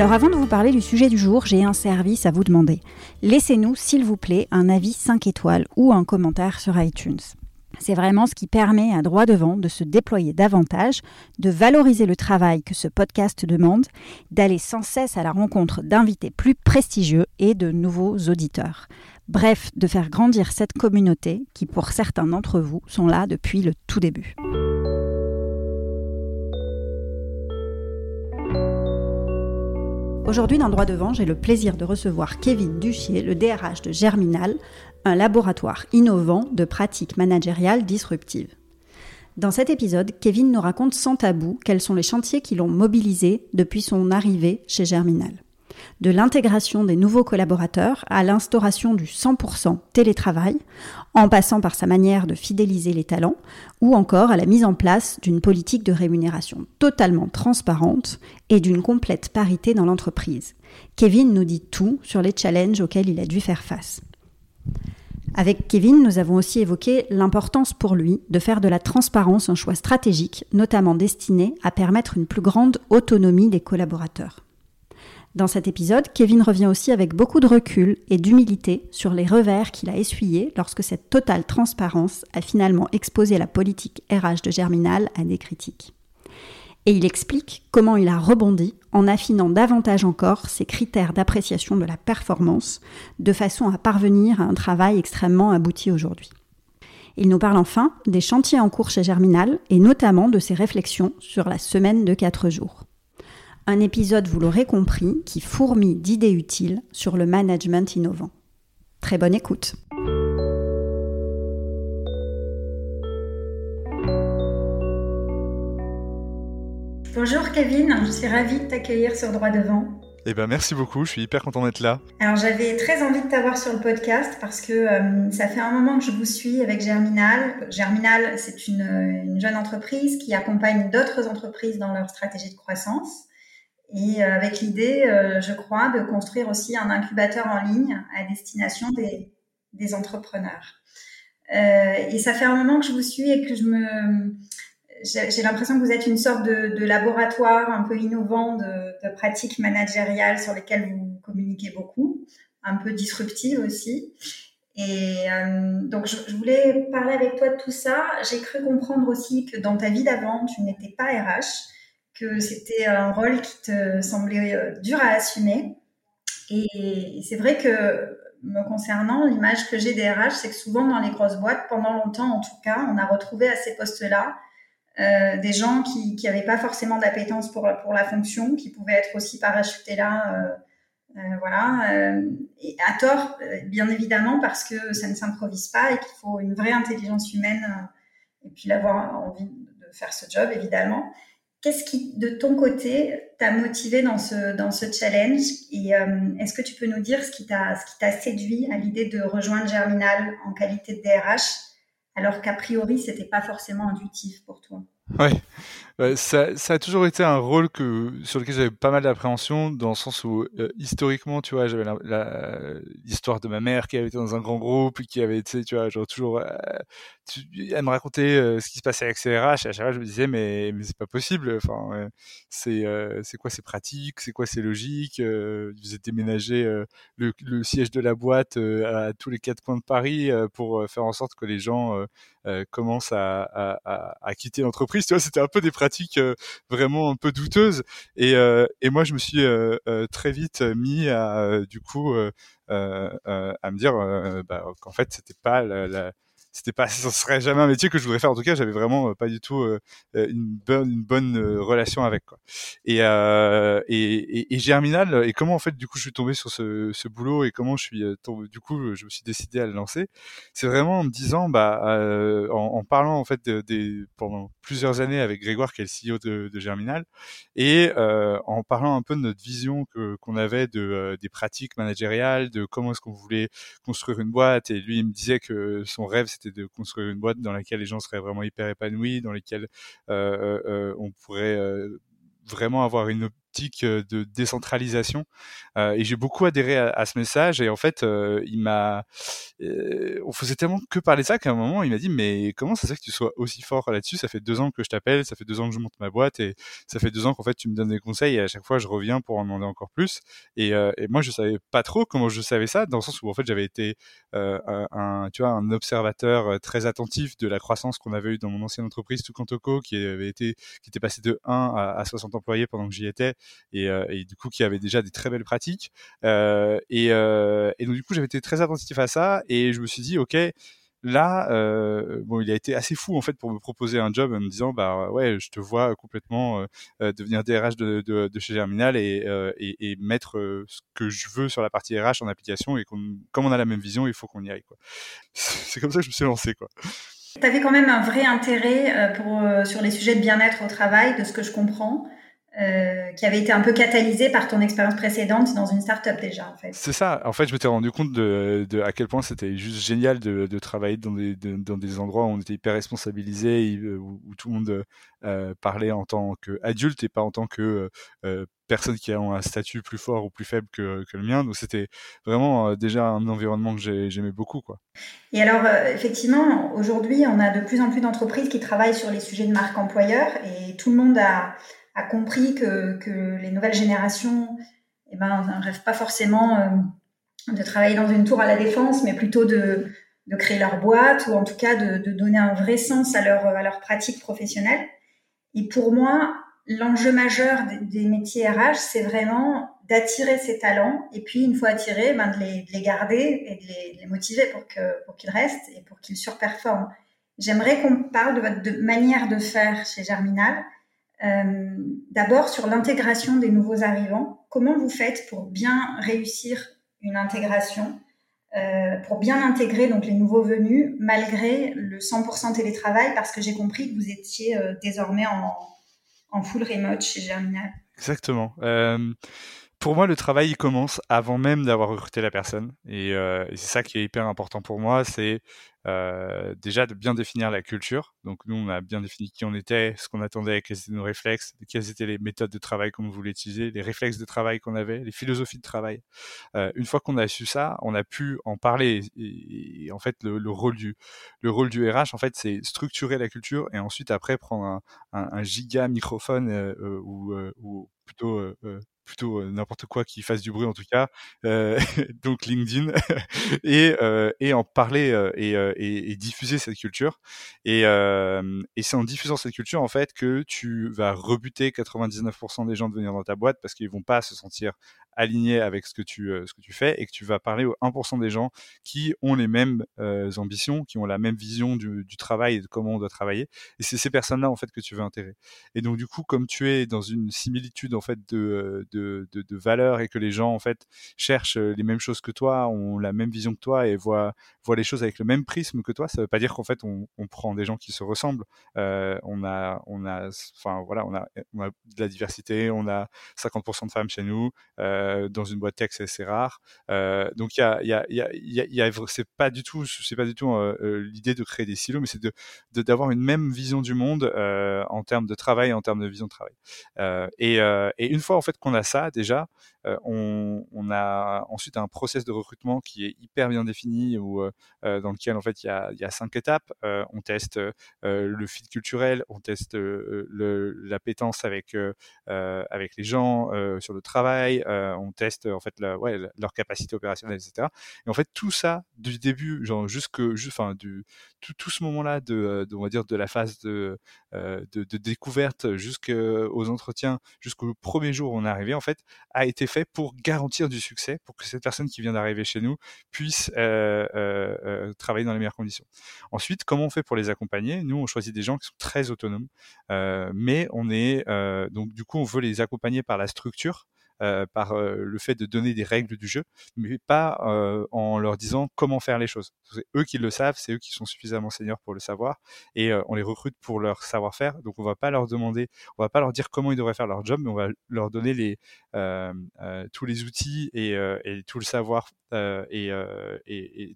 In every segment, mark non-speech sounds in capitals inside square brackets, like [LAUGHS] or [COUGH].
Alors avant de vous parler du sujet du jour, j'ai un service à vous demander. Laissez-nous, s'il vous plaît, un avis 5 étoiles ou un commentaire sur iTunes. C'est vraiment ce qui permet à droit devant de se déployer davantage, de valoriser le travail que ce podcast demande, d'aller sans cesse à la rencontre d'invités plus prestigieux et de nouveaux auditeurs. Bref, de faire grandir cette communauté qui, pour certains d'entre vous, sont là depuis le tout début. Aujourd'hui, dans Droit devant, j'ai le plaisir de recevoir Kevin Duchier, le DRH de Germinal, un laboratoire innovant de pratiques managériales disruptives. Dans cet épisode, Kevin nous raconte sans tabou quels sont les chantiers qui l'ont mobilisé depuis son arrivée chez Germinal de l'intégration des nouveaux collaborateurs à l'instauration du 100% télétravail, en passant par sa manière de fidéliser les talents, ou encore à la mise en place d'une politique de rémunération totalement transparente et d'une complète parité dans l'entreprise. Kevin nous dit tout sur les challenges auxquels il a dû faire face. Avec Kevin, nous avons aussi évoqué l'importance pour lui de faire de la transparence un choix stratégique, notamment destiné à permettre une plus grande autonomie des collaborateurs. Dans cet épisode, Kevin revient aussi avec beaucoup de recul et d'humilité sur les revers qu'il a essuyés lorsque cette totale transparence a finalement exposé la politique RH de Germinal à des critiques. Et il explique comment il a rebondi en affinant davantage encore ses critères d'appréciation de la performance, de façon à parvenir à un travail extrêmement abouti aujourd'hui. Il nous parle enfin des chantiers en cours chez Germinal et notamment de ses réflexions sur la semaine de 4 jours. Un épisode, vous l'aurez compris, qui fourmille d'idées utiles sur le management innovant. Très bonne écoute. Bonjour Kevin, je suis ravie de t'accueillir sur Droit Devant. Eh ben merci beaucoup, je suis hyper content d'être là. Alors j'avais très envie de t'avoir sur le podcast parce que euh, ça fait un moment que je vous suis avec Germinal. Germinal, c'est une, une, jeune entreprise qui accompagne d'autres entreprises dans leur stratégie de croissance et euh, avec l'idée, euh, je crois, de construire aussi un incubateur en ligne à destination des, des entrepreneurs. Euh, et ça fait un moment que je vous suis et que je me, j'ai l'impression que vous êtes une sorte de, de, laboratoire un peu innovant de, de, pratiques managériales sur lesquelles vous communiquez beaucoup, un peu disruptive aussi. Et euh, donc, je, je, voulais parler avec toi de tout ça. J'ai cru comprendre aussi que dans ta vie d'avant, tu n'étais pas RH que c'était un rôle qui te semblait euh, dur à assumer. Et c'est vrai que me concernant, l'image que j'ai des RH, c'est que souvent dans les grosses boîtes, pendant longtemps en tout cas, on a retrouvé à ces postes-là euh, des gens qui n'avaient pas forcément d'appétence pour, pour la fonction, qui pouvaient être aussi parachutés là, euh, voilà, et à tort, bien évidemment, parce que ça ne s'improvise pas et qu'il faut une vraie intelligence humaine et puis l'avoir envie de faire ce job, évidemment. Qu'est-ce qui, de ton côté, t'a motivé dans ce, dans ce challenge Et euh, est-ce que tu peux nous dire ce qui t'a, ce séduit à l'idée de rejoindre Germinal en qualité de DRH, alors qu'a priori, c'était pas forcément intuitif pour toi? Oui, ça, ça, a toujours été un rôle que, sur lequel j'avais pas mal d'appréhension, dans le sens où, euh, historiquement, tu vois, j'avais l'histoire de ma mère qui avait été dans un grand groupe, qui avait été, tu vois, genre toujours, euh, tu, elle me racontait euh, ce qui se passait avec ses RH, et à chaque fois, je me disais, mais, mais c'est pas possible, enfin, c'est c'est quoi ces pratiques, c'est quoi ces logiques, ils faisaient déménager le, le, siège de la boîte à tous les quatre coins de Paris pour faire en sorte que les gens commencent à, à, à, à quitter l'entreprise, tu vois, c'était un peu des pratiques euh, vraiment un peu douteuse. Et, euh, et moi, je me suis euh, très vite mis à du coup à me dire bah, qu'en fait, c'était pas la, c'était pas, [LAUGHS] ce serait jamais un métier que je voudrais faire. En tout cas, j'avais vraiment pas du tout une bonne, une bonne relation avec quoi. Et, et, et, Germinal. Et comment en fait, du coup, je suis tombé sur ce, ce boulot et comment je suis tombé, du coup, je me suis décidé à le lancer. C'est vraiment en me disant, bah, en, en, parlant en fait des pendant plusieurs années avec Grégoire, qui est le CEO de, de Germinal, et en parlant un peu de notre vision que qu'on avait de des pratiques managériales, de comment est-ce qu'on voulait construire une boîte. Et lui, il me disait que son rêve, c'était de construire une boîte dans laquelle les gens seraient vraiment hyper épanouis, dans lesquelles euh, euh, on pourrait vraiment avoir une optique de décentralisation. Euh, et j'ai beaucoup adhéré à, ce message. Et en fait, il m'a, on faisait tellement que parler de ça qu'à un moment, il m'a dit mais comment ça se fait que tu sois aussi fort là-dessus? Ça fait deux ans que je t'appelle, ça fait deux ans que je monte ma boîte et ça fait deux ans qu'en fait tu me donnes des conseils et à chaque fois je reviens pour en demander encore plus. Et, et moi, je savais pas trop comment je savais ça, dans le sens où en fait j'avais été un, tu vois, un observateur très attentif de la croissance qu'on avait eu dans mon ancienne entreprise Tucantoco, qui avait été, qui était passé de 1 à, à 60 employés pendant que j'y étais et, et, du coup qui avait déjà des très belles pratiques. et, et donc du coup j'avais été très attentif à ça et je me suis dit, ok, là, euh, bon, il a été assez fou en fait pour me proposer un job en me disant, bah ouais, je te vois complètement euh, euh devenir DRH de, chez Germinal et, euh, et, et, mettre euh, ce que je veux sur la partie RH en application et comme on a la même vision, il faut qu'on y aille quoi. [LAUGHS] C'est comme ça que je me suis lancé quoi. Tu avais quand même un vrai intérêt pour, sur les sujets de bien-être au travail, de ce que je comprends. Euh, qui avait été un peu catalysé par ton expérience précédente dans une start-up déjà en fait. C'est ça. En fait, je m'étais rendu compte de, de, à quel point c'était juste génial de, de travailler dans des, dans des endroits où on était hyper responsabilisé, où, où tout le monde euh, parlait en tant qu'adulte et pas en tant que euh, personne qui a un statut plus fort ou plus faible que, que le mien. Donc c'était vraiment euh, déjà un environnement que j'aimais beaucoup. Quoi. Et alors effectivement, aujourd'hui, on a de plus en plus d'entreprises qui travaillent sur les sujets de marque employeur et tout le monde a compris que, que, les nouvelles générations eh ben, rêvent pas forcément euh, de travailler dans une tour à la défense, mais plutôt de, de créer leur boîte ou en tout cas de, de, donner un vrai sens à leur, à leur pratique professionnelle. Et pour moi, l'enjeu majeur des, métiers RH, c'est vraiment d'attirer ces talents et puis une fois attirés, ben, de, les, de les garder et de les, motiver pour qu'ils pour qu'ils restent et pour qu'ils surperforment. J'aimerais qu'on parle de votre manière de faire chez Germinal euh, d'abord sur l'intégration des nouveaux arrivants. Comment vous faites pour bien réussir une intégration, euh, pour bien intégrer donc les nouveaux venus malgré le 100% télétravail? Parce que j'ai compris que vous étiez euh, désormais en, en, full remote chez Germinal. Exactement. Pour moi, le travail il commence avant même d'avoir recruté la personne, et, et c'est ça qui est hyper important pour moi. C'est euh, déjà de bien définir la culture. Donc nous, on a bien défini qui on était, ce qu'on attendait, quels étaient nos réflexes, quelles étaient les méthodes de travail qu'on voulait utiliser, les réflexes de travail qu'on avait, les philosophies de travail. Euh, une fois qu'on a su ça, on a pu en parler. Et, en fait, le, le, rôle du le rôle du RH, en fait, c'est structurer la culture et ensuite après prendre un, un, un giga microphone euh, euh ou, euh, ou plutôt euh, plutôt n'importe quoi qui fasse du bruit en tout cas, [LAUGHS] donc LinkedIn, [LAUGHS] et, en parler et, diffuser cette culture. Et, et c'est en diffusant cette culture en fait que tu vas rebuter 99% des gens de venir dans ta boîte parce qu'ils vont pas se sentir aligné avec ce que tu euh, ce que tu fais et que tu vas parler aux 1% des gens qui ont les mêmes euh, ambitions, qui ont la même vision du, travail et de comment on doit travailler. Et c'est ces personnes-là en fait que tu veux intégrer. Et donc du coup, comme tu es dans une similitude en fait de euh, de, de, valeurs et que les gens en fait cherchent les mêmes choses que toi, ont la même vision que toi et voient voient les choses avec le même prisme que toi, ça veut pas dire qu'en fait on, prend des gens qui se ressemblent. On a on a enfin voilà, on a de la diversité, on a 50% de femmes chez nous. Dans une boîte tech, c'est assez rare. Euh, donc il y c'est pas du tout, euh, l'idée de créer des silos, mais c'est de d'avoir une même vision du monde en termes de travail, en termes de vision de travail. Et, une fois fait qu'on a ça déjà, on, on, a ensuite un process de recrutement qui est hyper bien défini ou dans lequel en fait il y a, y a cinq étapes. on teste le fit culturel, on teste l'appétence avec avec les gens sur le travail, on teste en fait leur capacité opérationnelle, etc. Et en fait tout ça du début, genre jusque, tout, tout ce moment-là de, de, on va dire de la phase de de, de découverte jusqu'aux entretiens, jusqu'au premier jour où on est arrivé, en fait, a été pour garantir du succès, pour que cette personne qui vient d'arriver chez nous puisse euh, euh, euh, travailler dans les meilleures conditions. Ensuite, comment on fait pour les accompagner? Nous, on choisit des gens qui sont très autonomes, mais on est donc du coup, on veut les accompagner par la structure par euh, le fait de donner des règles du jeu, mais pas euh, en leur disant comment faire les choses. C'est eux qui le savent, c'est eux qui sont suffisamment seniors pour le savoir, et on les recrute pour leur savoir-faire. Donc on va pas leur demander, on va pas leur dire comment ils devraient faire leur job, mais on va leur donner les tous les outils et, tout le savoir euh, et, euh,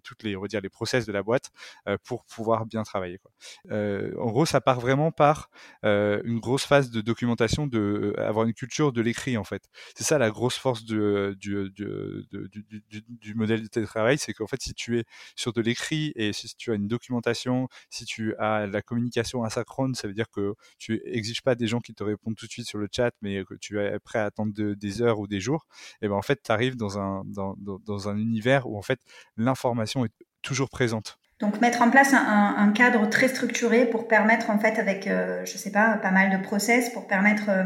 toutes les, on va dire, les process de la boîte euh, pour pouvoir bien travailler. Quoi. en gros, ça part vraiment par une grosse phase de documentation, de avoir une culture de l'écrit en fait. C'est ça la grosse force du, du, du, du, du modèle de télétravail, c'est qu'en fait, si tu es sur de l'écrit et si tu as une documentation, si tu as la communication asynchrone, ça veut dire que tu exiges pas des gens qui te répondent tout de suite sur le chat, mais que tu es prêt à attendre des heures ou des jours. Et ben en fait, tu arrives dans un dans, dans, dans un univers où en fait l'information est toujours présente. Donc mettre en place un, cadre très structuré pour permettre en fait avec euh, je sais pas pas mal de process pour permettre euh,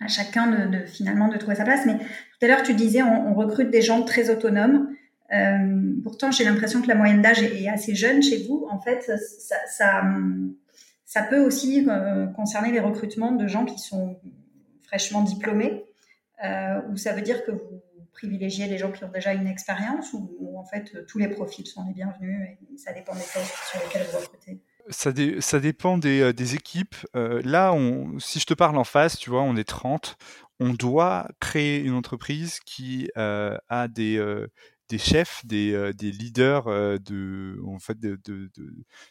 à chacun de, finalement de trouver sa place. Mais tout à l'heure tu disais on, recrute des gens très autonomes. Euh, pourtant j'ai l'impression que la moyenne d'âge est, assez jeune chez vous. En fait ça, ça, ça peut aussi concerner les recrutements de gens qui sont fraîchement diplômés. ou ça veut dire que vous privilégier les gens qui ont déjà une expérience ou, en fait tous les profils sont les bienvenus et ça dépend des postes sur lesquels vous recrutez ça, ça dépend des, euh, des équipes. Euh, là, on, si je te parle en face, tu vois, on est 30. On doit créer une entreprise qui euh, a des, des chefs, des, leaders de, en fait, de,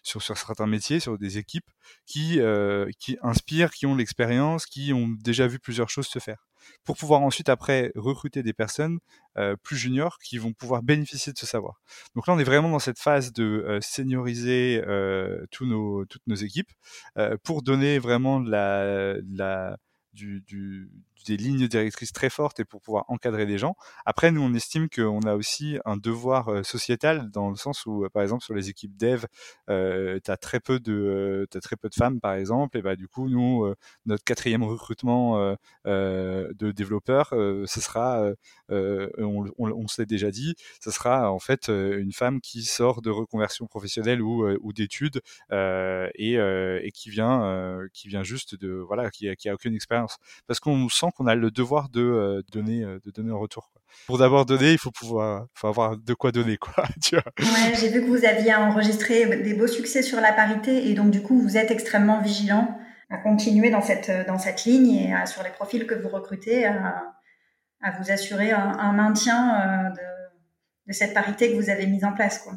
sur, certains métiers, sur des équipes qui, qui inspirent, qui ont l'expérience, qui ont déjà vu plusieurs choses se faire pour pouvoir ensuite après recruter des personnes plus juniors qui vont pouvoir bénéficier de ce savoir. Donc là, on est vraiment dans cette phase de senioriser tous nos, toutes nos équipes pour donner vraiment la, la du, du, des lignes directrices très fortes et pour pouvoir encadrer des gens. Après, nous, on estime qu'on a aussi un devoir euh, sociétal dans le sens où, euh, par exemple, sur les équipes dev, euh, tu as très peu de, as très peu de femmes, par exemple, et bah du coup, nous, euh, notre quatrième recrutement de développeurs, ce sera, on, on, déjà dit, ce sera en fait une femme qui sort de reconversion professionnelle ou, d'études et, qui vient, qui vient juste de, voilà, qui, qui aucune expérience, parce qu'on sent qu'on a le devoir de euh, donner euh, de donner un retour. Pour d'abord donner, il faut pouvoir, faut avoir de quoi donner, quoi. [LAUGHS] J'ai vu que vous aviez enregistré des beaux succès sur la parité et donc du coup vous êtes extrêmement vigilant à continuer dans cette dans cette ligne et sur les profils que vous recrutez à, vous assurer un, un maintien euh, de de cette parité que vous avez mise en place. Quoi.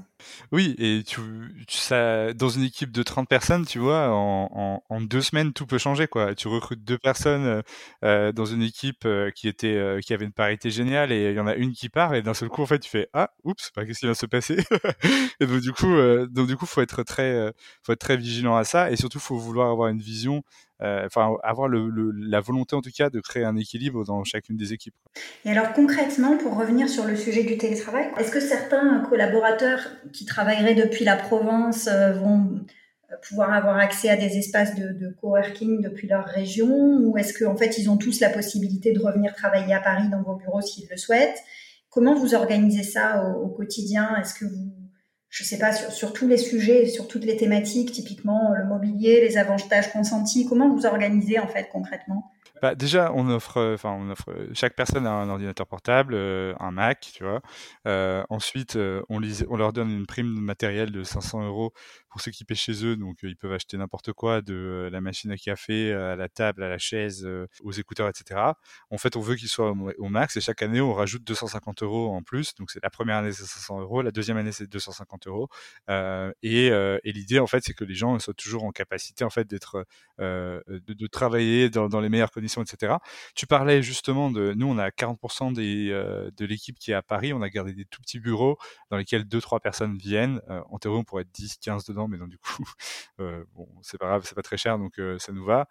Oui, et tu, ça, dans une équipe de 30 personnes, tu vois, en, deux semaines, tout peut changer. Quoi. Tu recrutes deux personnes euh, euh dans une équipe euh, qui, était, euh, qui avait une parité géniale et il y en a une qui part et d'un seul coup, en fait, tu fais Ah, oups, bah, qu'est-ce qui va se passer? [LAUGHS] Et donc, du coup, donc, du coup, faut être très, faut être très vigilant à ça et surtout, faut vouloir avoir une vision euh, enfin avoir la volonté en tout cas de créer un équilibre dans chacune des équipes. Et alors concrètement, pour revenir sur le sujet du télétravail, est-ce que certains collaborateurs qui travailleraient depuis la Provence euh, vont pouvoir avoir accès à des espaces de, de coworking depuis leur région? Ou est-ce qu'en en fait ils ont tous la possibilité de revenir travailler à Paris dans vos bureaux s'ils le souhaitent? Comment vous organisez ça au, au quotidien? Est-ce que vous je sais pas, sur, tous les sujets, sur toutes les thématiques, typiquement le mobilier, les avantages consentis, comment vous organisez en fait concrètement? Bah, déjà, on offre, euh, enfin, on offre. Chaque personne a un ordinateur portable, euh, un Mac, tu vois. Euh, ensuite, euh, on, leur donne une prime matérielle de 500 euros pour s'équiper chez eux. Donc, ils peuvent acheter n'importe quoi, de la machine à café à la table, à la chaise, aux écouteurs, etc. En fait, on veut qu'ils soient au, max et chaque année, on rajoute 250 euros en plus. Donc, c'est la première année, c'est 500 euros, la deuxième année, c'est 250 euros. et, l'idée, en fait, c'est que les gens soient toujours en capacité, en fait, d'être, de, travailler dans, dans les meilleures conditions etc. Tu parlais justement de, nous, on a 40% des, euh, de l'équipe qui est à Paris. On a gardé des tout petits bureaux dans lesquels deux, trois personnes viennent. Euh, en théorie, on pourrait être 10, 15 dedans, mais non, du coup, [LAUGHS] euh, bon, c'est pas grave, c'est pas très cher, donc ça nous va.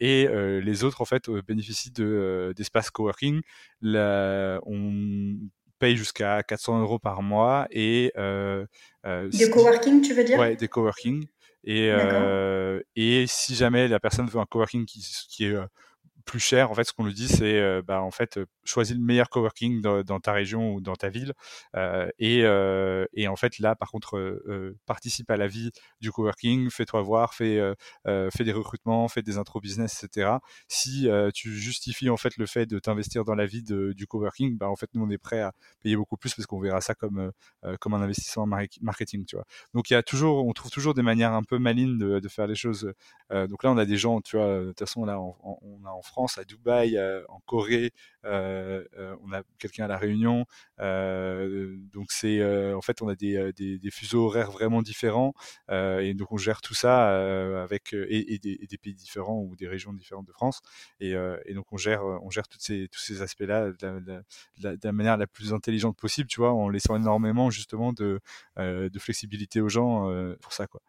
et les autres, en fait, bénéficient de d'espaces coworking. Là, on paye jusqu'à 400 euros par mois et des coworking, tu veux dire? Ouais, des coworking. Et, euh, et si jamais la personne veut un coworking qui, qui est plus cher, en fait, ce qu'on lui dit, c'est bah, en fait, choisis le meilleur coworking dans, ta région ou dans ta ville. et, et en fait, là, par contre, participe à la vie du coworking, fais-toi voir, fais, fais des recrutements, fais des intro business, etc. Si tu justifies en fait le fait de t'investir dans la vie du coworking, bah, en fait, nous, on est prêt à payer beaucoup plus parce qu'on verra ça comme, comme un investissement marketing, tu vois. Donc, il y a toujours, on trouve toujours des manières un peu malines de, de faire les choses. donc là, on a des gens, tu vois, de toute façon, là, on, on a en France, à Dubaï, en Corée, euh, euh, on a quelqu'un à la Réunion. Euh, donc c'est en fait on a des, fuseaux horaires vraiment différents et donc on gère tout ça avec et, des, pays différents ou des régions différentes de France et, donc on gère on gère ces, tous ces aspects-là de, la manière la plus intelligente possible, tu vois, en laissant énormément justement de, de flexibilité aux gens pour ça. Quoi.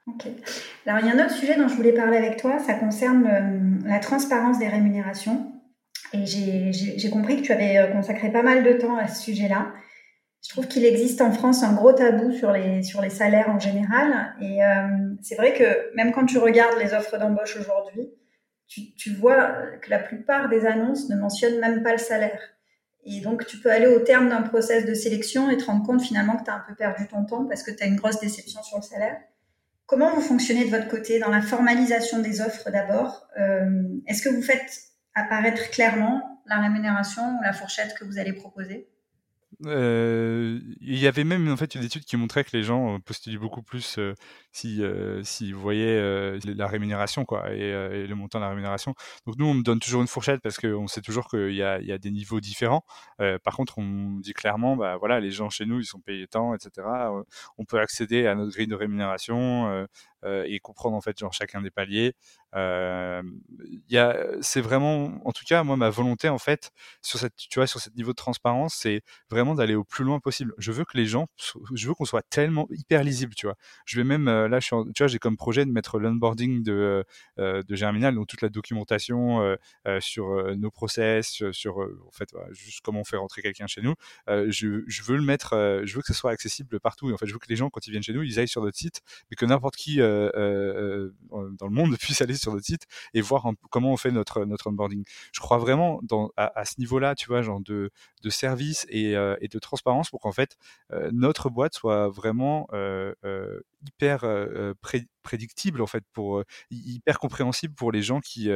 Alors il y a un autre sujet dont je voulais parler avec toi, ça concerne la transparence des rémunérations. Et j'ai compris que tu avais euh, consacré pas mal de temps à ce sujet-là. Je trouve qu'il existe en France un gros tabou sur les, sur les salaires en général. Et euh, c'est vrai que même quand tu regardes les offres d'embauche aujourd'hui, tu, vois que la plupart des annonces ne mentionnent même pas le salaire. Et donc, tu peux aller au terme d'un process de sélection et te rendre compte finalement que tu as un peu perdu ton temps parce que tu as une grosse déception sur le salaire. Comment vous fonctionnez de votre côté dans la formalisation des offres d'abord? Euh, Est-ce que vous faites apparaître clairement la rémunération ou la fourchette que vous allez proposer? Euh, il y avait même en fait une étude qui montrait que les gens euh, postulaient beaucoup plus euh, si s'ils voyaient la rémunération quoi et, le montant de la rémunération. Donc nous on me donne toujours une fourchette parce qu'on sait toujours qu'il y a, y a des niveaux différents. par contre on dit clairement bah voilà les gens chez nous ils sont payés tant etc. On peut accéder à notre grille de rémunération et comprendre en fait genre chacun des paliers. Euh, a, c'est vraiment, en tout cas, moi, ma volonté, en fait, sur cette, tu vois, sur ce niveau de transparence, c'est vraiment d'aller au plus loin possible. Je veux que les gens, je veux qu'on soit tellement hyper lisible, tu vois. Je vais même, euh, là, je tu vois, j'ai comme projet de mettre l'onboarding de, euh, de Germinal, donc toute la documentation euh, euh sur nos process, sur, en fait, juste comment on fait rentrer quelqu'un chez nous. je, je veux le mettre, je veux que ce soit accessible partout. Et en fait, je veux que les gens, quand ils viennent chez nous, ils aillent sur notre site, mais que n'importe qui dans le monde [LAUGHS] puisse aller sur notre site et voir comment on fait notre notre onboarding. Je crois vraiment à, ce niveau-là, tu vois, genre de, de service et, euh, de transparence pour qu'en fait euh, notre boîte soit vraiment euh, hyper pré prédictible en fait pour hyper compréhensible pour les gens qui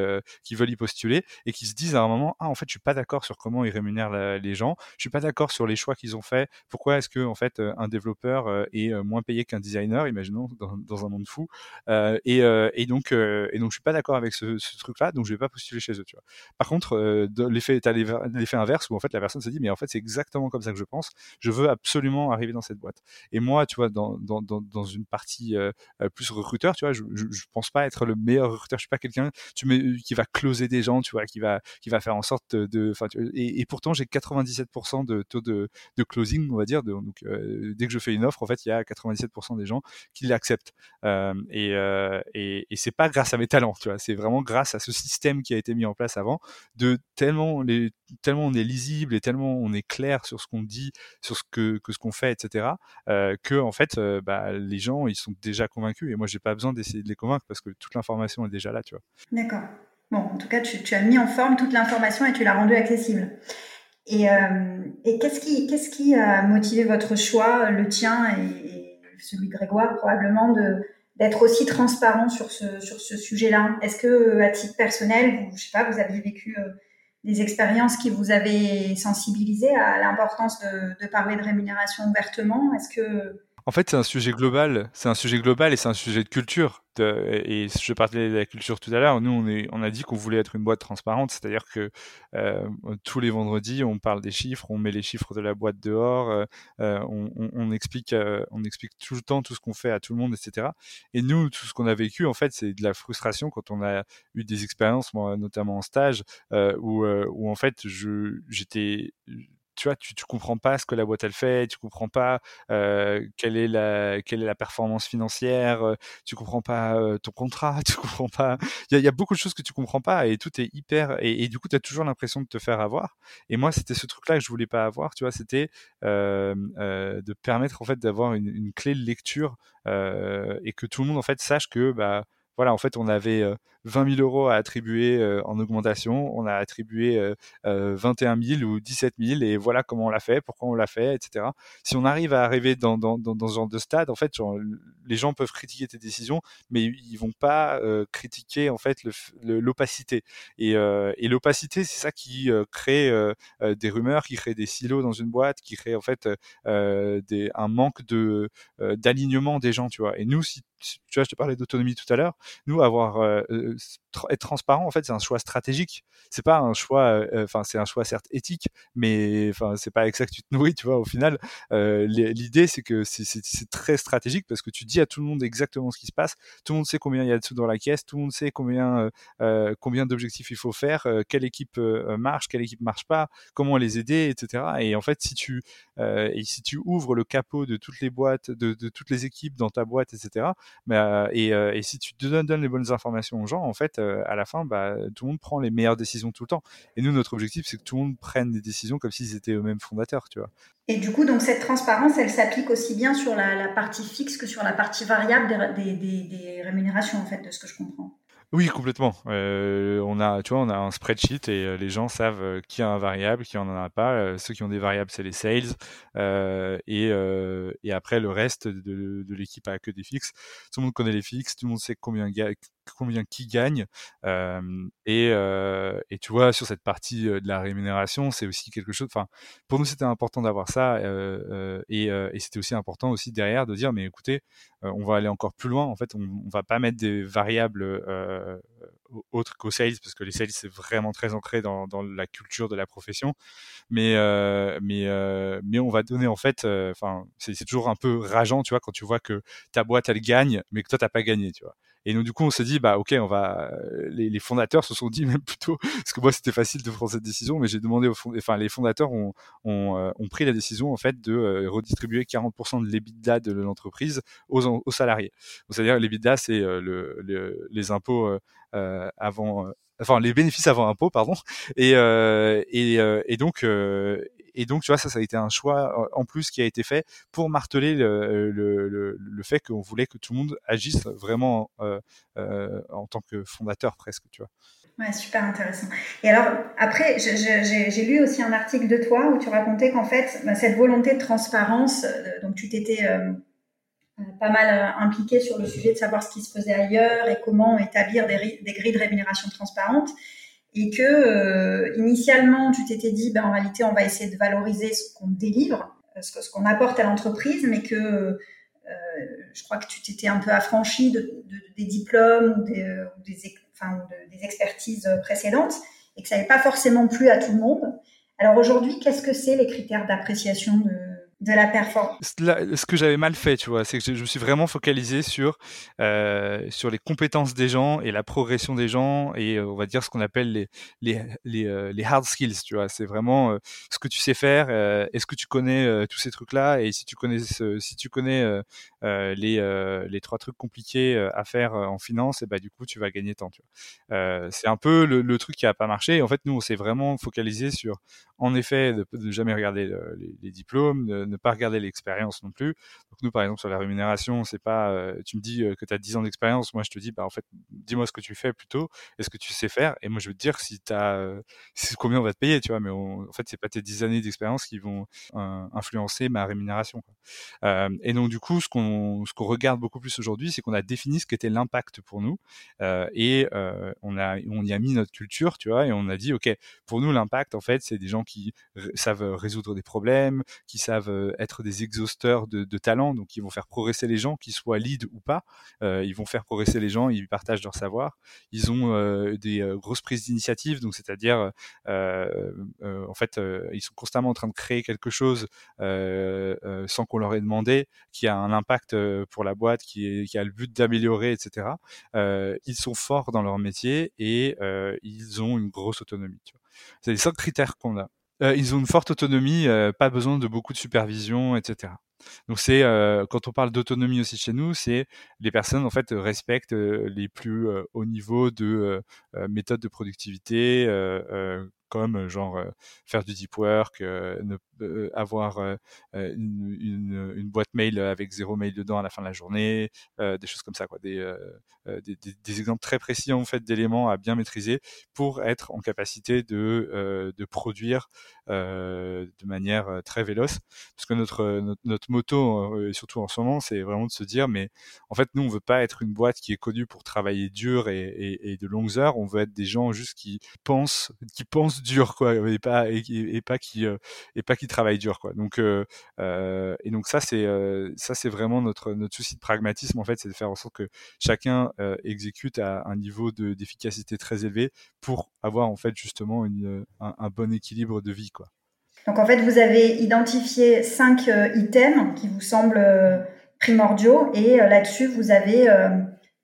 qui veulent y postuler et qui se disent à un moment ah en fait je suis pas d'accord sur comment ils rémunèrent les gens. Je suis pas d'accord sur les choix qu'ils ont fait pourquoi est-ce que en fait un développeur est moins payé qu'un designer imaginons dans, dans, un monde fou et, et donc et donc je suis pas d'accord avec ce, truc là donc je vais pas postuler chez eux tu vois. Par contre l'effet t'as l'effet inverse où en fait la personne se dit mais en fait c'est exactement comme ça que je pense. Je veux absolument arriver dans cette boîte et moi tu vois dans dans, dans, une partie plus recrutée tu vois, je, je, pense pas être le meilleur recruteur. Je suis pas quelqu'un tu qui va closer des gens, tu vois, qui va qui va faire en sorte de, enfin, et, pourtant j'ai 97% de taux de, de closing, on va dire. Donc euh, dès que je fais une offre, en fait, il y a 97% des gens qui l'acceptent. Euh, et, euh, et, et c'est pas grâce à mes talents, tu vois, c'est vraiment grâce à ce système qui a été mis en place avant, de tellement les tellement on est lisible et tellement on est clair sur ce qu'on dit, sur ce que, que ce qu'on fait, etc. Euh, que en fait, bah, les gens ils sont déjà convaincus et moi j'ai pas besoin d'essayer de les convaincre parce que toute l'information est déjà là, tu vois. D'accord. Bon, en tout cas, tu, as mis en forme toute l'information et tu l'as rendue accessible. Et, euh, et qu'est-ce qui, qu'est-ce qui a motivé votre choix, le tien et, celui de Grégoire probablement, de, d'être aussi transparent sur ce, sur ce sujet-là? Est-ce que, à titre personnel, vous, je sais pas, vous aviez vécu euh, des expériences qui vous avaient sensibilisé à l'importance de, de parler de rémunération ouvertement? Est-ce que en fait, c'est un sujet global. C'est un sujet global et c'est un sujet de culture. et je parlais de la culture tout à l'heure. Nous, on, a dit qu'on voulait être une boîte transparente, c'est-à-dire que euh, tous les vendredis, on parle des chiffres, on met les chiffres de la boîte dehors, euh, euh on, explique, tout le temps tout ce qu'on fait à tout le monde, etc. Et nous, tout ce qu'on a vécu, en fait, c'est de la frustration quand on a eu des expériences, notamment en stage, où, où en fait, j'étais tu vois, tu, tu comprends pas ce que la boîte elle fait, tu comprends pas quelle est la quelle est la performance financière, euh, tu comprends pas ton contrat, [LAUGHS] tu comprends pas. Il y a, beaucoup de choses que tu comprends pas et tout est hyper et, et du coup tu as toujours l'impression de te faire avoir. Et moi c'était ce truc là que je voulais pas avoir, tu vois, c'était de permettre en fait d'avoir une, une, clé de lecture et que tout le monde en fait sache que bah voilà, en fait, on avait 20 000 euros à attribuer en augmentation, on a attribué 21 000 ou 17 000 et voilà comment on l'a fait, pourquoi on l'a fait, etc. Si on arrive à arriver dans, dans, dans, ce genre de stade, en fait, les gens peuvent critiquer tes décisions, mais ils vont pas critiquer en fait l'opacité. Et, l'opacité, c'est ça qui crée des rumeurs, qui crée des silos dans une boîte, qui crée en fait un manque de d'alignement des gens, tu vois. Et nous, tu vois, je te parlais d'autonomie tout à l'heure. Nous, avoir euh, euh, être transparent, en fait, c'est un choix stratégique. C'est pas un choix, euh, enfin, c'est un choix certes éthique, mais enfin, c'est pas avec ça que tu te nourris, tu vois. Au final, l'idée, c'est que c'est très stratégique parce que tu dis à tout le monde exactement ce qui se passe. Tout le monde sait combien il y a de sous dans la caisse. Tout le monde sait combien combien d'objectifs il faut faire, quelle équipe marche, quelle équipe marche pas, comment les aider, etc. Et en fait, si tu si tu ouvres le capot de toutes les boîtes, de, toutes les équipes dans ta boîte, etc mais, euh, et, euh, si tu donnes, les bonnes informations aux gens, en fait, euh, à la fin, bah, tout le monde prend les meilleures décisions tout le temps. Et nous, notre objectif, c'est que tout le monde prenne des décisions comme s'ils étaient eux-mêmes fondateurs, tu vois. Et du coup, donc cette transparence, elle s'applique aussi bien sur la, la, partie fixe que sur la partie variable des, des, des, rémunérations, en fait, de ce que je comprends. Oui, complètement. Euh, on a, tu vois, on a un spreadsheet et euh, les gens savent euh, qui a un variable, qui en a pas. ceux qui ont des variables, c'est les sales. et, et après, le reste de, de l'équipe a que des fixes. Tout le monde connaît les fixes, tout le monde sait combien, combien qui gagne. et, tu vois, sur cette partie de la rémunération, c'est aussi quelque chose. Enfin, pour nous, c'était important d'avoir ça. et, c'était aussi important aussi derrière de dire, mais écoutez, on va aller encore plus loin. En fait, on, on va pas mettre des variables autres qu'aux sales, parce que les sales, c'est vraiment très ancré dans, dans, la culture de la profession. Mais, mais, mais on va donner, en fait, enfin, c'est toujours un peu rageant, tu vois, quand tu vois que ta boîte, elle gagne, mais que toi, t'as pas gagné, tu vois. Et donc du coup, on s'est dit bah ok, on va. Les, les, fondateurs se sont dit [LAUGHS] même plutôt parce que moi c'était facile de prendre cette décision, mais j'ai demandé aux fond... enfin les fondateurs ont, ont, euh, ont, pris la décision en fait de euh, redistribuer 40% de l'EBITDA de l'entreprise aux, aux salariés. C'est-à-dire l'EBITDA c'est euh, le, les impôts avant enfin les bénéfices avant impôt pardon et et, et donc et donc, tu vois, ça, ça a été un choix en plus qui a été fait pour marteler le, le, le, fait qu'on voulait que tout le monde agisse vraiment euh, euh, en tant que fondateur presque, tu vois. Ouais, super intéressant. Et alors, après, j'ai lu aussi un article de toi où tu racontais qu'en fait, bah, cette volonté de transparence, euh, donc tu t'étais euh, pas mal impliqué sur le sujet de savoir ce qui se faisait ailleurs et comment établir des, des grilles de rémunération transparentes et que euh, initialement tu t'étais dit ben en réalité on va essayer de valoriser ce qu'on délivre, euh, ce, qu'on apporte à l'entreprise, mais que euh, je crois que tu t'étais un peu affranchi de, de, des diplômes ou des, des, enfin, des expertises précédentes et que ça n'avait pas forcément plu à tout le monde. Alors aujourd'hui, qu'est-ce que c'est les critères d'appréciation de, de la performance. Ce que j'avais mal fait, tu vois, c'est que je, me suis vraiment focalisé sur euh, sur les compétences des gens et la progression des gens et euh, on va dire ce qu'on appelle les les les, euh, hard skills, tu vois. C'est vraiment ce que tu sais faire. Est-ce que tu connais tous ces trucs-là et si tu connais si tu connais les les trois trucs compliqués à faire en finance, et bah du coup tu vas gagner temps. Tu vois. c'est un peu le, le, truc qui a pas marché. En fait, nous on s'est vraiment focalisé sur en effet de, de jamais regarder les, diplômes. De, ne pas regarder l'expérience non plus. Donc nous, par exemple, sur la rémunération, c'est pas, euh, tu me dis euh, que tu as 10 ans d'expérience, moi je te dis, bah en fait, dis-moi ce que tu fais plutôt, est-ce que tu sais faire, et moi je veux te dire si tu as, euh, combien on va te payer, tu vois, mais en fait, c'est pas tes 10 années d'expérience qui vont influencer ma rémunération. Et donc du coup, ce qu'on qu'on regarde beaucoup plus aujourd'hui, c'est qu'on a défini ce qu'était l'impact pour nous, et on a on y a mis notre culture, tu vois, et on a dit, ok, pour nous l'impact, en fait, c'est des gens qui savent résoudre des problèmes, qui savent euh, être des exhausteurs de, de talents, donc ils vont faire progresser les gens, qu'ils soient lead ou pas. Euh, ils vont faire progresser les gens, ils partagent leur savoir. Ils ont euh, des grosses prises d'initiative, donc c'est-à-dire en fait ils sont constamment en train de créer quelque chose sans qu'on leur ait demandé, qui a un impact pour la boîte, qui, a le but d'améliorer, etc. ils sont forts dans leur métier et ils ont une grosse autonomie. C'est les cinq critères qu'on a. Euh, ils ont une forte autonomie, euh, pas besoin de beaucoup de supervision, etc. Donc c'est euh, quand on parle d'autonomie aussi chez nous, c'est les personnes en fait respectent les plus hauts niveaux de méthodes de productivité, comme genre faire du deep work, ne, avoir une, une, boîte mail avec zéro mail dedans à la fin de la journée, des choses comme ça, des, des, exemples très précis en fait d'éléments à bien maîtriser pour être en capacité de, de produire de manière très véloce. Parce que notre, notre, moto, et surtout en ce moment, c'est vraiment de se dire, mais en fait, nous, on veut pas être une boîte qui est connue pour travailler dur et, et, de longues heures. On veut être des gens juste qui pensent, qui pensent dur, quoi, et pas et pas qui et pas qui travaillent dur, quoi. Donc et donc ça, c'est ça, c'est vraiment notre notre souci de pragmatisme en fait, c'est de faire en sorte que chacun exécute à un niveau d'efficacité très élevé pour avoir en fait justement une, un, un bon équilibre de vie, quoi. Donc en fait, vous avez identifié cinq items qui vous semblent primordiaux et là-dessus, vous avez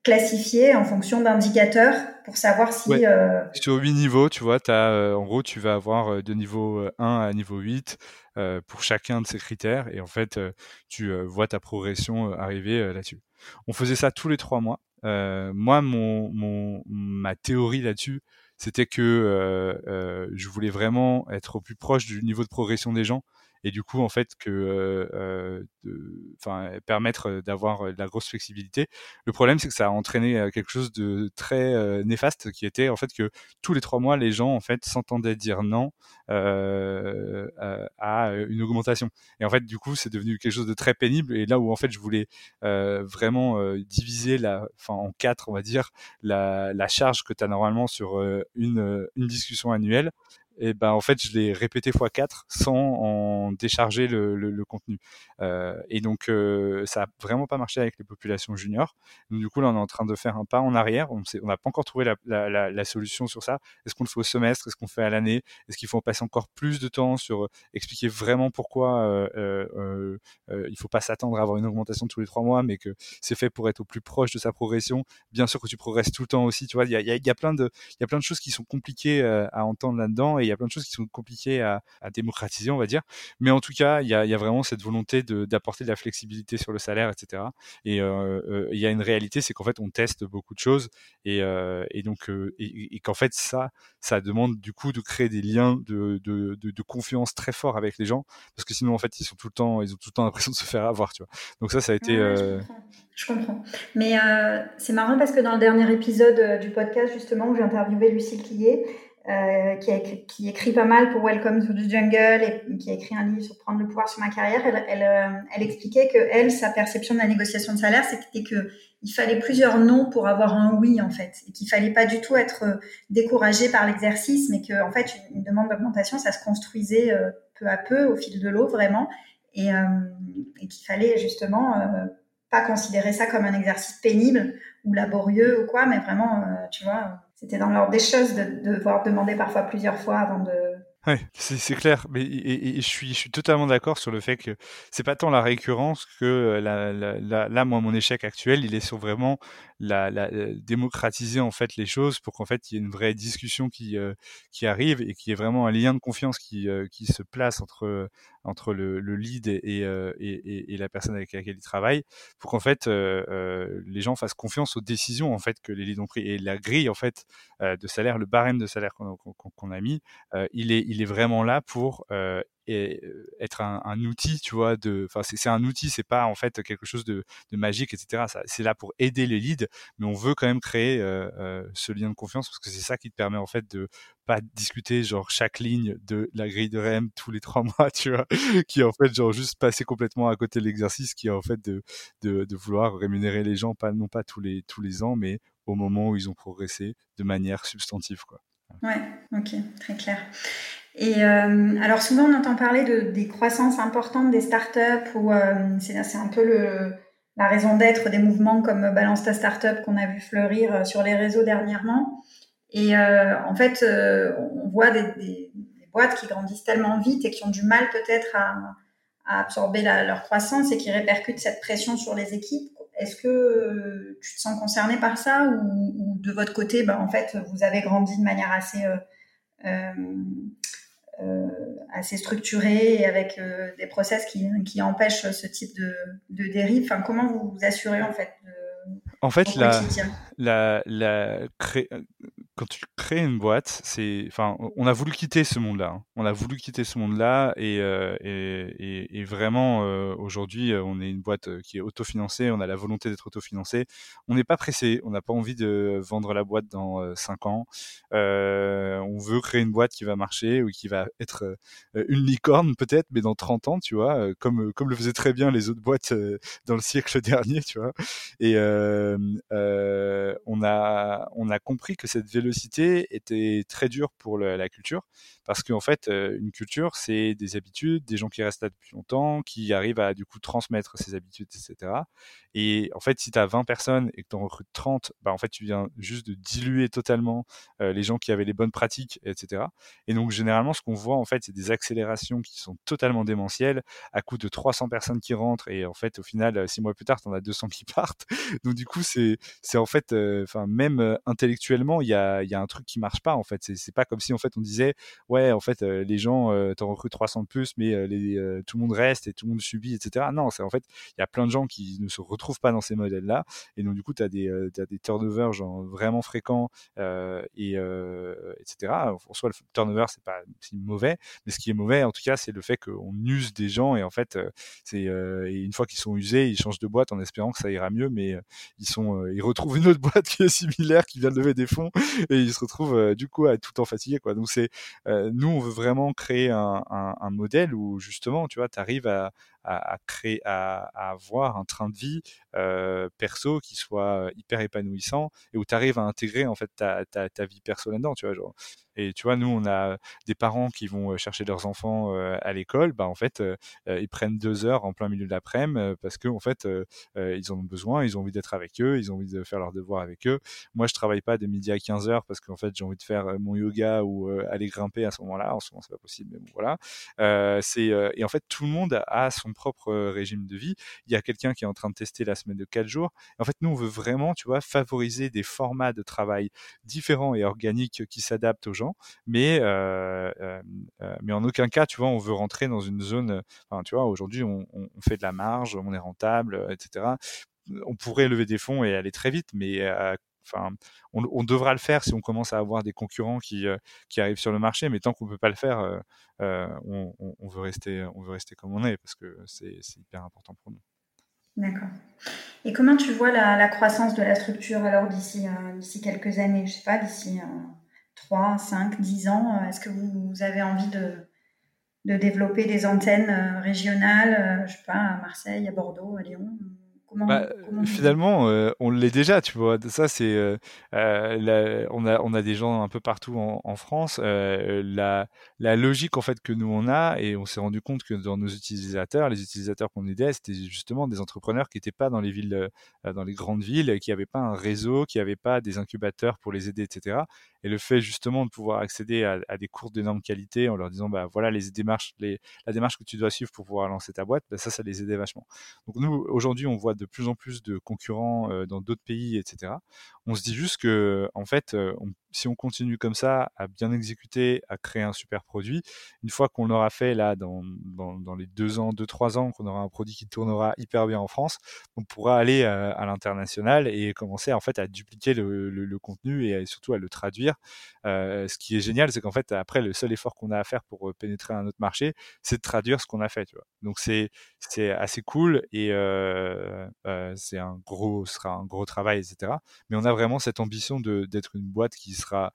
classifié en fonction d'indicateurs pour savoir si... Ouais. Euh... Sur 8 niveaux, tu vois, as, en gros, tu vas avoir de niveau 1 à niveau 8 euh, pour chacun de ces critères et en fait, tu vois ta progression arriver là-dessus. On faisait ça tous les trois mois. moi, mon, mon, ma théorie là-dessus, c'était que euh, je voulais vraiment être au plus proche du niveau de progression des gens et du coup en fait que permettre d'avoir de la grosse flexibilité. Le problème c'est que ça a entraîné quelque chose de très néfaste qui était en fait que tous les trois mois les gens en fait s'entendaient dire non à une augmentation et en fait du coup c'est devenu quelque chose de très pénible et là où en fait je voulais vraiment diviser la en quatre on va dire la, charge que tu as normalement sur une discussion annuelle et ben en fait je l'ai répété x4 sans en décharger le, le, contenu. Euh, et donc euh, ça a vraiment pas marché avec les populations juniors. Donc, du coup là on est en train de faire un pas en arrière. On n'a pas encore trouvé la, la, la, solution sur ça. Est-ce qu'on le fait au semestre? Est-ce qu'on le fait à l'année? Est-ce qu'il faut passer encore plus de temps sur euh, expliquer vraiment pourquoi euh, il faut pas s'attendre à avoir une augmentation tous les trois mois, mais que c'est fait pour être au plus proche de sa progression? Bien sûr que tu progresses tout le temps aussi. Tu vois, il y a, y, y a, plein de il y a plein de choses qui sont compliquées à entendre là-dedans y a plein de choses qui sont compliquées à, à démocratiser, on va dire. Mais en tout cas, il y a, y a, vraiment cette volonté d'apporter de, de, la flexibilité sur le salaire, etc. Et euh, euh, il y a une réalité, c'est qu'en fait, on teste beaucoup de choses et, euh, et donc et, et qu'en fait, ça, ça demande du coup de créer des liens de, de, de, de, confiance très forts avec les gens, parce que sinon, en fait, ils sont tout le temps, ils ont tout le temps l'impression de se faire avoir, tu vois. Donc ça, ça a été. Ouais, je, comprends. je, comprends. Mais c'est marrant parce que dans le dernier épisode du podcast, justement, où j'ai interviewé Lucie Quillet, euh, qui, a qui, écrit pas mal pour Welcome to the Jungle et qui a écrit un livre sur prendre le pouvoir sur ma carrière. Elle, elle, euh, elle expliquait que elle, sa perception de la négociation de salaire, c'était que il fallait plusieurs non pour avoir un oui en fait, et qu'il fallait pas du tout être euh, découragé par l'exercice, mais que en fait une, demande d'augmentation, ça se construisait peu à peu au fil de l'eau vraiment, et, et qu'il fallait justement pas considérer ça comme un exercice pénible ou laborieux ou quoi, mais vraiment, tu vois c'était dans l'ordre des choses de, de devoir demander parfois plusieurs fois avant de, Ouais, c'est clair. Mais et, je suis, totalement d'accord sur le fait que c'est pas tant la récurrence que la, la, là, moi, mon échec actuel, il est sur vraiment la, la, démocratiser en fait les choses pour qu'en fait il y ait une vraie discussion qui euh, qui arrive et qu'il y ait vraiment un lien de confiance qui euh, qui se place entre entre le, le lead et, et, et, la personne avec laquelle il travaille pour qu'en fait euh, les gens fassent confiance aux décisions en fait que les leads ont pris et la grille en fait de salaire le barème de salaire qu'on qu qu a mis il est il est vraiment là pour et être un, outil, tu vois, c'est un outil, c'est pas en fait quelque chose de, magique, etc. C'est là pour aider les leads, mais on veut quand même créer euh, euh, ce lien de confiance parce que c'est ça qui te permet en fait de pas discuter genre chaque ligne de la grille de REM tous les trois [LAUGHS] mois, tu vois, qui en fait genre juste passer complètement à côté de l'exercice, qui est en fait de, vouloir rémunérer les gens, non pas tous les tous les ans, mais au moment où ils ont progressé de manière substantive, quoi. Ouais, ok, très clair. Et euh, alors souvent on entend parler de, des croissances importantes des startups ou euh, c'est un peu la raison d'être des mouvements comme Balance ta startup qu'on a vu fleurir euh, sur les réseaux dernièrement. Et en fait, on voit des, boîtes qui grandissent tellement vite et qui ont du mal peut-être à, absorber leur croissance et qui répercutent cette pression sur les équipes. Est-ce que tu te sens concerné par ça ou, de votre côté, ben, en fait, vous avez grandi de manière assez assez structuré et avec euh, des process qui, qui, empêchent ce type de, de dérive. Enfin, comment vous vous assurez en fait de, En fait, la, la, la cré quand tu crées une boîte, c'est, enfin, on a voulu quitter ce monde-là. Hein. On a voulu quitter ce monde-là et, euh, et, et, vraiment euh, aujourd'hui, euh, on est une boîte qui est autofinancée. On a la volonté d'être autofinancé. On n'est pas pressé. On n'a pas envie de vendre la boîte dans 5 ans. on veut créer une boîte qui va marcher ou qui va être une licorne peut-être, mais dans 30 ans, tu vois, comme comme le faisaient très bien les autres boîtes dans le siècle [LAUGHS] dernier, tu vois. Et on a on a compris que cette vélo était très dur pour la culture parce qu'en fait, euh, une culture, c'est des habitudes, des gens qui restent là depuis longtemps, qui arrivent à du coup transmettre ces habitudes, etc. Et en fait, si tu as 20 personnes et que tu en recrutes 30, bah, en fait, tu viens juste de diluer totalement euh, les gens qui avaient les bonnes pratiques, etc. Et donc, généralement, ce qu'on voit, en fait, c'est des accélérations qui sont totalement démentielles à coup de 300 personnes qui rentrent. Et en fait, au final, euh, six mois plus tard, tu en as 200 qui [LAUGHS] partent. donc, du coup, c'est, en fait, même intellectuellement, il y a, y a un truc qui marche pas, en fait. C'est pas comme si, en fait, on disait, ouais, en fait, les gens, t'en recrutes 300 de plus, mais les, tout le monde reste et tout le monde subit, etc. Non, c'est en fait, il y a plein de gens qui ne se retrouvent pas dans ces modèles-là. Et donc, du coup, tu as des, turnovers vraiment fréquents, et, etc. En soi, le turnover, c'est pas mauvais, mais ce qui est mauvais, en tout cas, c'est le fait qu'on use des gens et en fait, c'est une fois qu'ils sont usés, ils changent de boîte en espérant que ça ira mieux, mais ils retrouvent une autre boîte [LAUGHS] qui est similaire, qui vient de lever des fonds, et ils se retrouvent du coup à tout en fatigué, quoi. Donc c'est nous, on veut vraiment créer un, modèle où justement, tu vois, tu arrives à, à, créer, à, avoir un train de vie euh, perso qui soit hyper épanouissant et où tu arrives à intégrer en fait ta, ta, ta vie perso là-dedans, tu vois. Et tu vois, nous, on a des parents qui vont chercher leurs enfants à l'école. Bah, en fait, ils prennent deux heures en plein milieu de l'après-midi parce que en fait, ils en ont besoin, ils ont envie d'être avec eux, ils ont envie de faire leurs devoirs avec eux. Moi, je travaille pas de midi à 15 heures parce qu'en fait, j'ai envie de faire mon yoga ou aller grimper à ce moment-là. En ce moment, c'est pas possible, mais bon, voilà. Euh, c'est et en fait, tout le monde a son propre régime de vie. Il y a quelqu'un qui est en train de tester la semaine de 4 jours. En fait, nous, on veut vraiment, tu vois, favoriser des formats de travail différents et organiques qui s'adaptent aux gens, mais euh, euh, mais en aucun cas, tu vois, on veut rentrer dans une zone. Tu vois, aujourd'hui, on, on, fait de la marge, on est rentable, etc. On pourrait lever des fonds et aller très vite, mais on, devra le faire si on commence à avoir des concurrents qui, qui arrivent sur le marché, mais tant qu'on ne peut pas le faire, euh, on, on, veut rester, comme on est parce que c'est hyper important pour nous. D'accord. Et comment tu vois la, croissance de la structure alors d'ici quelques années? Je sais pas, d'ici 3, 5, 10 ans Est-ce que vous, avez envie de, de développer des antennes régionales, je sais pas, à Marseille, à Bordeaux, à Lyon? Bah, finalement, euh, on l'est déjà, tu vois. Ça, c'est, euh, euh on a, on a des gens un peu partout en, en France. Euh, la, la logique en fait que nous on a, et on s'est rendu compte que dans nos utilisateurs, les utilisateurs qu'on aidait, c'était justement des entrepreneurs qui n'étaient pas dans les villes, dans les grandes villes, qui n'avaient pas un réseau, qui n'avaient pas des incubateurs pour les aider, etc. Et le fait justement de pouvoir accéder à, des cours d'énorme qualité en leur disant, bah voilà les démarches, la démarche que tu dois suivre pour pouvoir lancer ta boîte, bah, ça, ça les aidait vachement. Donc nous, aujourd'hui, on voit de plus en plus de concurrents euh, dans d'autres pays, etc. On se dit juste que, en fait, euh, on si on continue comme ça, à bien exécuter, à créer un super produit, une fois qu'on l'aura fait là dans, dans, les deux ans, deux, trois ans, qu'on aura un produit qui tournera hyper bien en France, on pourra aller à, à l'international et commencer en fait à dupliquer le, contenu et surtout à le traduire. Euh, ce qui est génial, c'est qu'en fait après le seul effort qu'on a à faire pour euh, pénétrer un autre marché, c'est de traduire ce qu'on a fait. Donc c'est assez cool et euh, euh, c'est un gros sera un gros travail, etc. Mais on a vraiment cette ambition d'être une boîte qui sera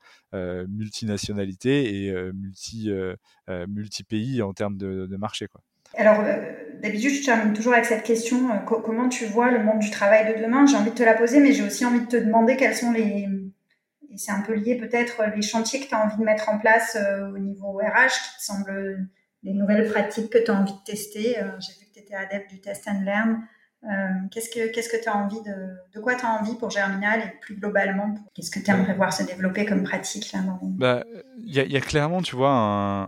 multinationalité et multi, euh, multi-pays en termes de, de marché. Quoi. Alors, d'habitude, je termine toujours avec cette question comment tu vois le monde du travail de demain? J'ai envie de te la poser, mais j'ai aussi envie de te demander quels sont les. Et c'est un peu lié peut-être les chantiers que tu as envie de mettre en place au niveau RH, qui te semblent les nouvelles pratiques que tu as envie de tester. j'ai vu que tu étais adepte du test and learn. Euh, qu'est-ce que qu'est-ce que tu as envie de de quoi tu as envie pour Germinal et plus globalement qu'est-ce que tu aimerais voir se développer comme pratique là bah il y a, clairement tu vois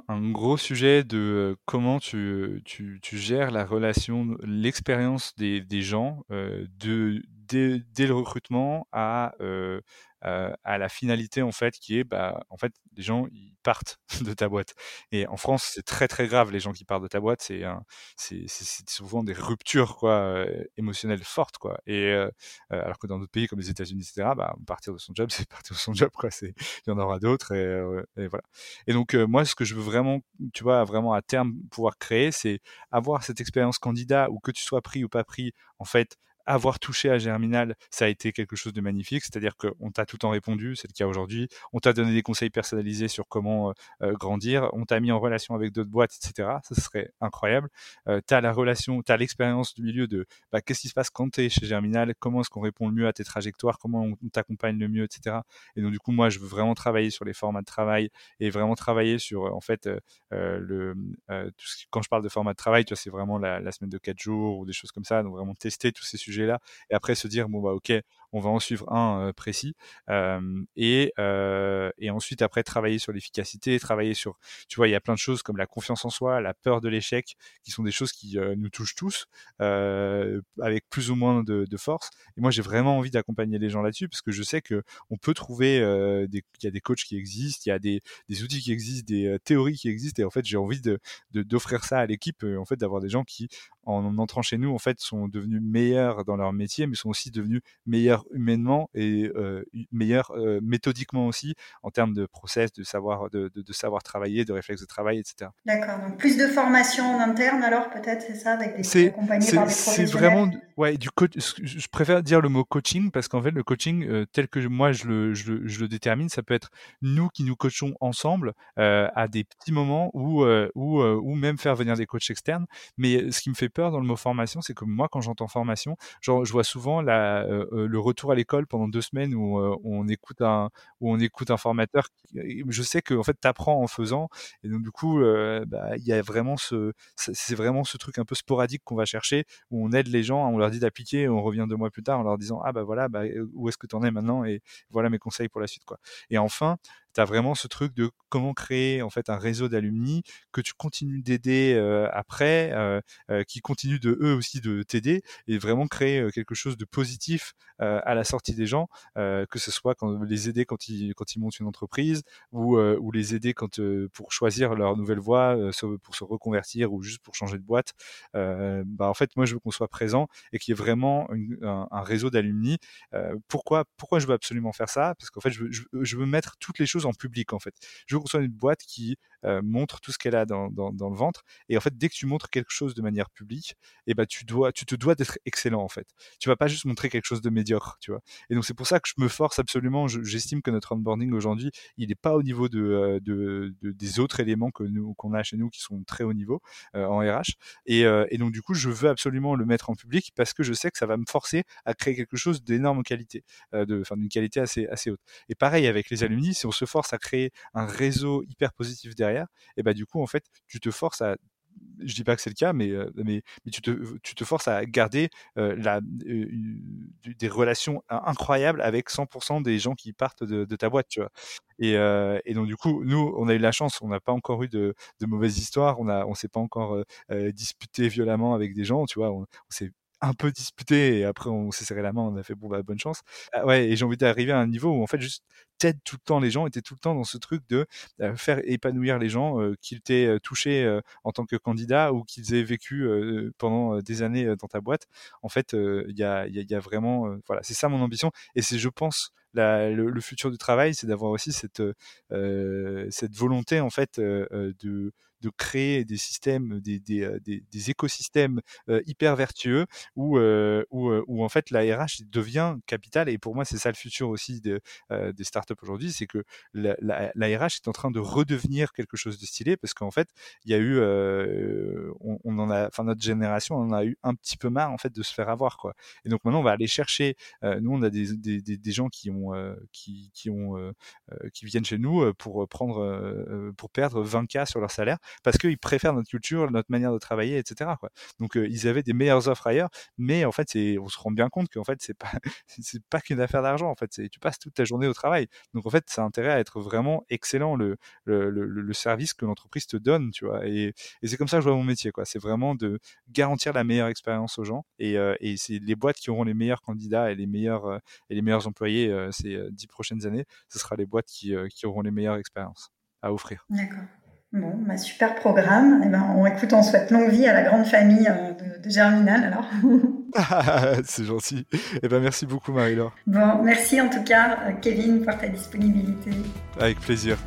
un, gros sujet de comment tu, tu, gères la relation l'expérience des, des gens euh, de dès, dès, le recrutement à euh, à la finalité en fait qui est bah en fait les gens ils partent [LAUGHS] de ta boîte. Et en France c'est très très grave les gens qui partent de ta boîte c'est c'est souvent des ruptures quoi émotionnelles fortes quoi. Et alors que dans d'autres pays comme les États-Unis etc bah partir de son job [LAUGHS] c'est partir de son job quoi c'est il y en aura d'autres et, et, voilà. Et donc moi ce que je veux vraiment tu vois vraiment à terme pouvoir créer c'est avoir cette expérience candidat ou que tu sois pris ou pas pris en fait avoir touché à Germinal, ça a été quelque chose de magnifique. C'est-à-dire qu'on t'a tout le temps répondu, c'est le cas aujourd'hui. On t'a donné des conseils personnalisés sur comment euh, euh, grandir. On t'a mis en relation avec d'autres boîtes, etc. Ça, serait incroyable. Euh, tu as la relation, tu l'expérience du milieu de bah, qu'est-ce qui se passe quand tu es chez Germinal, comment est-ce qu'on répond le mieux à tes trajectoires, comment on, t'accompagne le mieux, etc. Et donc, du coup, moi, je veux vraiment travailler sur les formats de travail et vraiment travailler sur, en fait, le, tout ce quand je parle de format de travail, tu vois, c'est vraiment la, la semaine de 4 jours ou des choses comme ça. Donc, vraiment tester tous ces sujets là et après se dire bon bah ok on va en suivre un précis. Et, et ensuite après travailler sur l'efficacité travailler sur tu vois il y a plein de choses comme la confiance en soi la peur de l'échec qui sont des choses qui nous touchent tous avec plus ou moins de, force. Et moi j'ai vraiment envie d'accompagner les gens là-dessus parce que je sais que on peut trouver il y a des coachs qui existent il y a des, des outils qui existent des théories qui existent et en fait j'ai envie de d'offrir ça à l'équipe en fait d'avoir des gens qui en entrant chez nous en fait sont devenus meilleurs dans leur métier mais sont aussi devenus meilleurs humainement et euh, meilleur euh, méthodiquement aussi en termes de process, de savoir, de, de, savoir travailler, de réflexes de travail, etc. D'accord. Donc plus de formation en interne alors peut-être c'est ça avec des accompagnés par des C'est vraiment ouais du coach. Je préfère dire le mot coaching parce qu'en fait le coaching euh, tel que moi je le, je le, je, le, détermine, ça peut être nous qui nous coachons ensemble à des petits moments ou ou ou même faire venir des coachs externes. Mais ce qui me fait peur dans le mot formation, c'est que moi quand j'entends formation, genre, je vois souvent la, le retour à l'école pendant deux semaines où, euh, on écoute un où on écoute un formateur. je sais que en fait t'apprends en faisant et donc du coup euh, bah, il y a vraiment ce c'est vraiment ce truc un peu sporadique qu'on va chercher où on aide les gens, on leur dit d'appliquer, on revient deux mois plus tard en leur disant ah bah voilà bah, où est-ce que tu en es maintenant et voilà mes conseils pour la suite quoi. Et enfin tu vraiment ce truc de comment créer en fait un réseau d'alumni que tu continues d'aider après, qui continuent de eux aussi de t'aider et vraiment créer quelque chose de positif à la sortie des gens, que ce soit quand les aider quand ils quand ils montent une entreprise ou ou les aider quand pour choisir leur nouvelle voie, pour se reconvertir ou juste pour changer de boîte. bah en fait moi je veux qu'on soit présent et qu'il y ait vraiment un, un, réseau d'alumni. pourquoi pourquoi je veux absolument faire ça? Parce qu'en fait je veux, je veux mettre toutes les choses en public en fait. Je veux qu'on soit une boîte qui euh, montre tout ce qu'elle a dans, dans, le ventre. Et en fait, dès que tu montres quelque chose de manière publique, et eh ben tu dois, tu te dois d'être excellent en fait. Tu vas pas juste montrer quelque chose de médiocre, tu vois. Et donc c'est pour ça que je me force absolument. J'estime que notre onboarding aujourd'hui, il n'est pas au niveau de, euh, de, de, des autres éléments que nous qu'on a chez nous qui sont très haut niveau euh, en RH. Et, et donc du coup, je veux absolument le mettre en public parce que je sais que ça va me forcer à créer quelque chose d'énorme qualité, de, enfin d'une qualité assez assez haute. Et pareil avec les alumni, si on se force à créer un réseau hyper positif derrière, et bah du coup en fait tu te forces à je dis pas que c'est le cas, mais, mais, mais tu, te, tu te forces à garder la, des relations incroyables avec 100% des gens qui partent de, ta boîte, tu vois. Et, et, donc du coup, nous, on a eu la chance, on n'a pas encore eu de, de mauvaises histoires, on a, on s'est pas encore disputé violemment avec des gens, tu vois. On, on s'est un peu disputé et après on s'est serré la main, on a fait bon bah bonne chance. Ah ouais, et j'ai envie d'arriver à un niveau où en fait juste t'aides tout le temps les gens, étaient tout le temps dans ce truc de euh, faire épanouir les gens, euh, qu'ils t'aient euh, touché en tant que candidat ou qu'ils aient vécu pendant des années dans ta boîte. En fait, il y a, y, a, vraiment, voilà, c'est ça mon ambition et c'est je pense la, le, futur du travail, c'est d'avoir aussi cette cette volonté en fait de de créer des systèmes, des, des, euh, des, des écosystèmes euh, hyper vertueux où, euh, où, où, en fait la RH devient capitale. Et pour moi, c'est ça le futur aussi de, des startups aujourd'hui, c'est que la, la, RH est en train de redevenir quelque chose de stylé parce qu'en fait, il y a eu, on, on, en a, enfin notre génération, on en a eu un petit peu marre en fait de se faire avoir quoi. Et donc maintenant, on va aller chercher. nous, on a des, des, des gens qui ont, qui, qui ont, qui viennent chez nous pour prendre, pour perdre 20 k sur leur salaire parce qu'ils préfèrent notre culture, notre manière de travailler, etc. Donc ils avaient des meilleures offres ailleurs, mais en fait, on se rend bien compte qu'en fait, c'est pas [LAUGHS] c'est pas qu'une affaire d'argent. En fait, tu passes toute ta journée au travail. Donc en fait, ça a à être vraiment excellent le, le, le, service que l'entreprise te donne, tu vois. Et, c'est comme ça que je vois mon métier. C'est vraiment de garantir la meilleure expérience aux gens. Et, et c'est les boîtes qui auront les meilleurs candidats et les meilleurs et les meilleurs employés ces dix prochaines années. Ce sera les boîtes qui, qui auront les meilleures expériences à offrir. D'accord. Bon, bah, super programme. Eh ben, on, écoute, on souhaite longue vie à la grande famille euh, de, Germinal alors. [LAUGHS] C'est gentil. Eh ben, merci beaucoup Marie-Laure. Bon, merci en tout cas Kevin pour ta disponibilité. Avec plaisir.